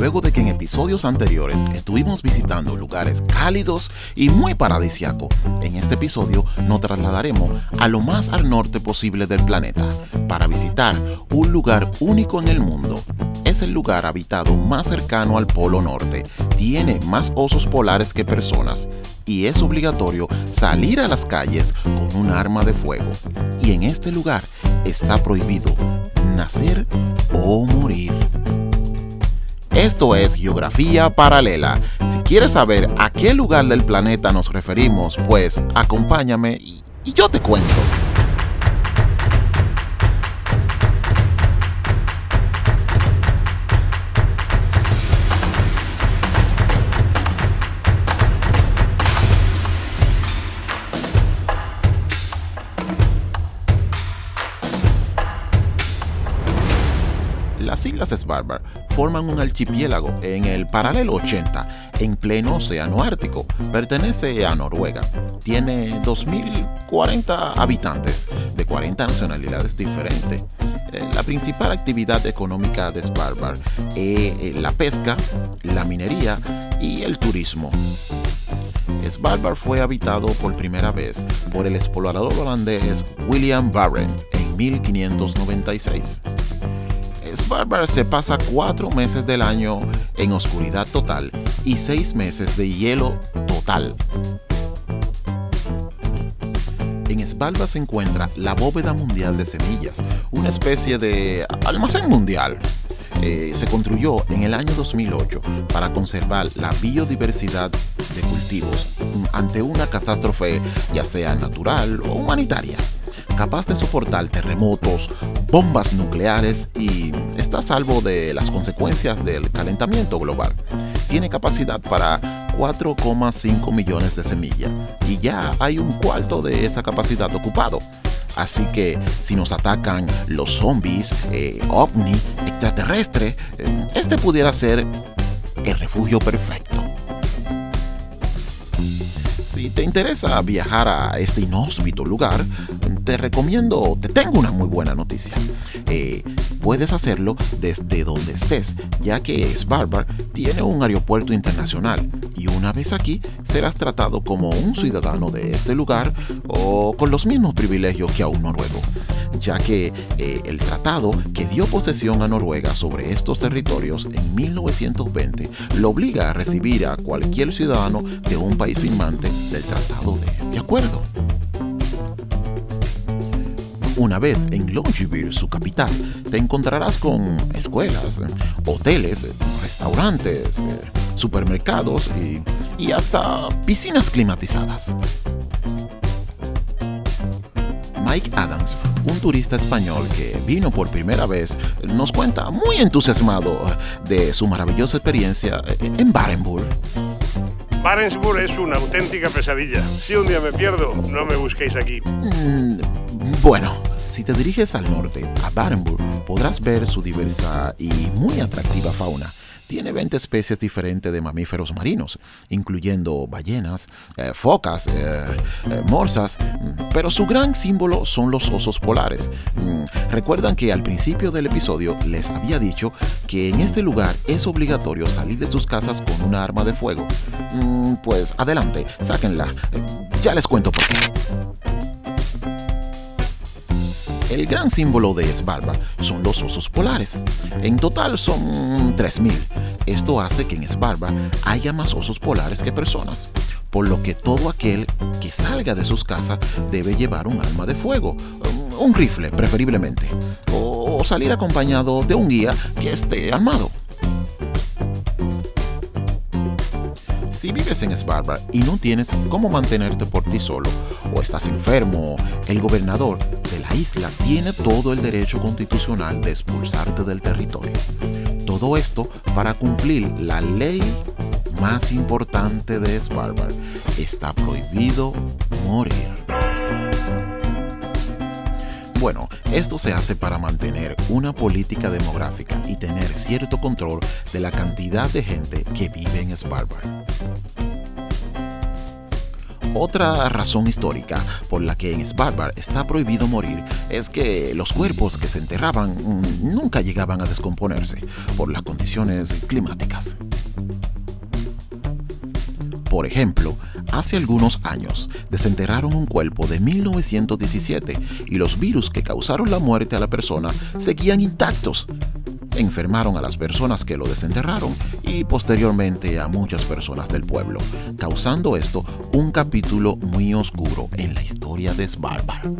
luego de que en episodios anteriores estuvimos visitando lugares cálidos y muy paradisiacos, en este episodio nos trasladaremos a lo más al norte posible del planeta para visitar un lugar único en el mundo. Es el lugar habitado más cercano al Polo Norte, tiene más osos polares que personas y es obligatorio salir a las calles con un arma de fuego. Y en este lugar está prohibido nacer o morir. Esto es Geografía Paralela. Si quieres saber a qué lugar del planeta nos referimos, pues acompáñame y, yo te cuento. Las Islas Svalbard forman un archipiélago en el paralelo 80, en pleno océano Ártico. Pertenece a Noruega. Tiene 2.040 habitantes de 40 nacionalidades diferentes. Eh, la principal actividad económica de Svalbard es eh, la pesca, la minería y el turismo. Svalbard fue habitado por primera vez por el explorador holandés William Barent en 1596. Svalbard se pasa cuatro meses del año en oscuridad total y seis meses de hielo total. En Svalbard se encuentra la bóveda mundial de semillas, una especie de almacén mundial. Eh, se construyó en el año 2008 para conservar la biodiversidad de cultivos ante una catástrofe ya sea natural o humanitaria capaz de soportar terremotos, bombas nucleares y está a salvo de las consecuencias del calentamiento global. Tiene capacidad para 4,5 millones de semillas y ya hay un cuarto de esa capacidad ocupado. Así que si nos atacan los zombies, eh, ovni, extraterrestre, eh, este pudiera ser el refugio perfecto. Si te interesa viajar a este inhóspito lugar, te recomiendo, te tengo una muy buena noticia. Eh, puedes hacerlo desde donde estés, ya que Svalbard tiene un aeropuerto internacional y una vez aquí serás tratado como un ciudadano de este lugar o con los mismos privilegios que a un noruego, ya que eh, el tratado que dio posesión a Noruega sobre estos territorios en 1920 lo obliga a recibir a cualquier ciudadano de un país firmante del tratado de este acuerdo. Una vez en Longyearbyen, su capital, te encontrarás con escuelas, hoteles, restaurantes, supermercados y, y hasta piscinas climatizadas. Mike Adams, un turista español que vino por primera vez, nos cuenta muy entusiasmado de su maravillosa experiencia en Barenburg. Barenburg es una auténtica pesadilla. Si un día me pierdo, no me busquéis aquí. Mm, bueno, si te diriges al norte, a Barenburg, podrás ver su diversa y muy atractiva fauna. Tiene 20 especies diferentes de mamíferos marinos, incluyendo ballenas, eh, focas, eh, eh, morsas, mm, pero su gran símbolo son los osos polares. Mm, recuerdan que al principio del episodio les había dicho que en este lugar es obligatorio salir de sus casas con una arma de fuego. Mm, pues adelante, sáquenla. Ya les cuento por qué. El gran símbolo de Svalbard son los osos polares. En total son 3.000. Esto hace que en Svalbard haya más osos polares que personas, por lo que todo aquel que salga de sus casas debe llevar un arma de fuego, un rifle preferiblemente, o salir acompañado de un guía que esté armado. Si vives en Svalbard y no tienes cómo mantenerte por ti solo, o estás enfermo, el gobernador de la isla tiene todo el derecho constitucional de expulsarte del territorio. Todo esto para cumplir la ley más importante de Svalbard. Está prohibido morir. Bueno, esto se hace para mantener una política demográfica y tener cierto control de la cantidad de gente que vive en Svalbard. Otra razón histórica por la que en Svalbard está prohibido morir es que los cuerpos que se enterraban mm, nunca llegaban a descomponerse por las condiciones climáticas. Por ejemplo, hace algunos años desenterraron un cuerpo de 1917 y los virus que causaron la muerte a la persona seguían intactos. Enfermaron a las personas que lo desenterraron y posteriormente a muchas personas del pueblo, causando esto un capítulo muy oscuro en la historia de Svalbard.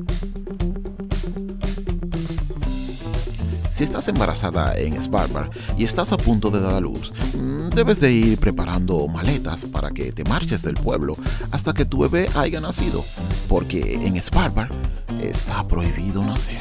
Si estás embarazada en Svalbard y estás a punto de dar a luz, mm, debes de ir preparando maletas para que te marches del pueblo hasta que tu bebé haya nacido, porque en Svalbard está prohibido nacer.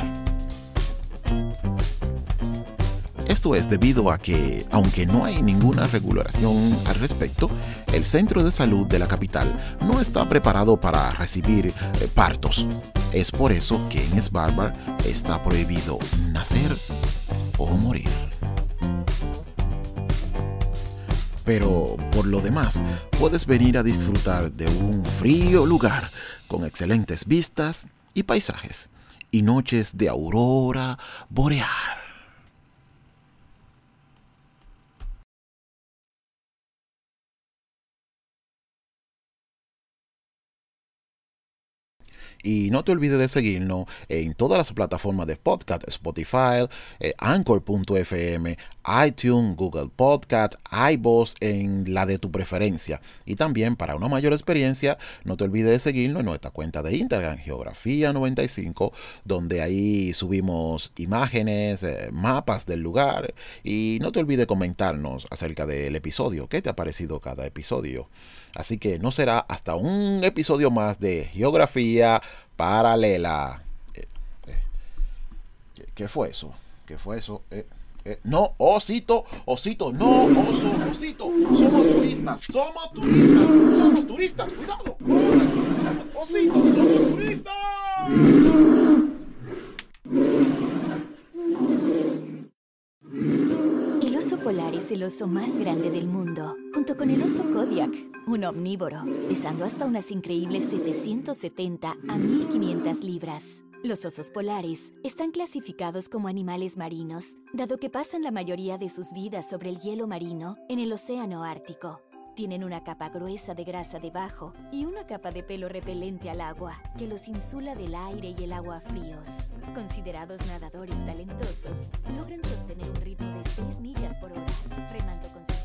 Esto es debido a que, aunque no hay ninguna regulación al respecto, el centro de salud de la capital no está preparado para recibir eh, partos. Es por eso que en Svalbard está prohibido nacer o morir. Pero por lo demás, puedes venir a disfrutar de un frío lugar con excelentes vistas y paisajes y noches de aurora boreal. Y no te olvides de seguirnos en todas las plataformas de podcast, Spotify, eh, Anchor.fm, iTunes, Google Podcast, iBoss en la de tu preferencia. Y también para una mayor experiencia, no te olvides de seguirnos en nuestra cuenta de Instagram, Geografía95, donde ahí subimos imágenes, eh, mapas del lugar. Y no te olvides comentarnos acerca del episodio, qué te ha parecido cada episodio. Así que no será hasta un episodio más de Geografía Paralela. Eh, eh, ¿qué, fue eso? ¿Qué fue eso? Eh, no, osito, osito, no, oso, osito. Somos turistas, somos turistas, somos turistas. Cuidado, osito, somos turistas. El oso polar es el oso más grande del mundo, con el oso Kodiak, un omnívoro, pesando hasta unas increíbles 770 a 1500 libras. Los osos polares están clasificados como animales marinos, dado que pasan la mayoría de sus vidas sobre el hielo marino en el Océano Ártico. Tienen una capa gruesa de grasa debajo y una capa de pelo repelente al agua que los insula del aire y el agua fríos. Considerados nadadores talentosos, logran sostener un ritmo de 6 millas por hora, remando con sus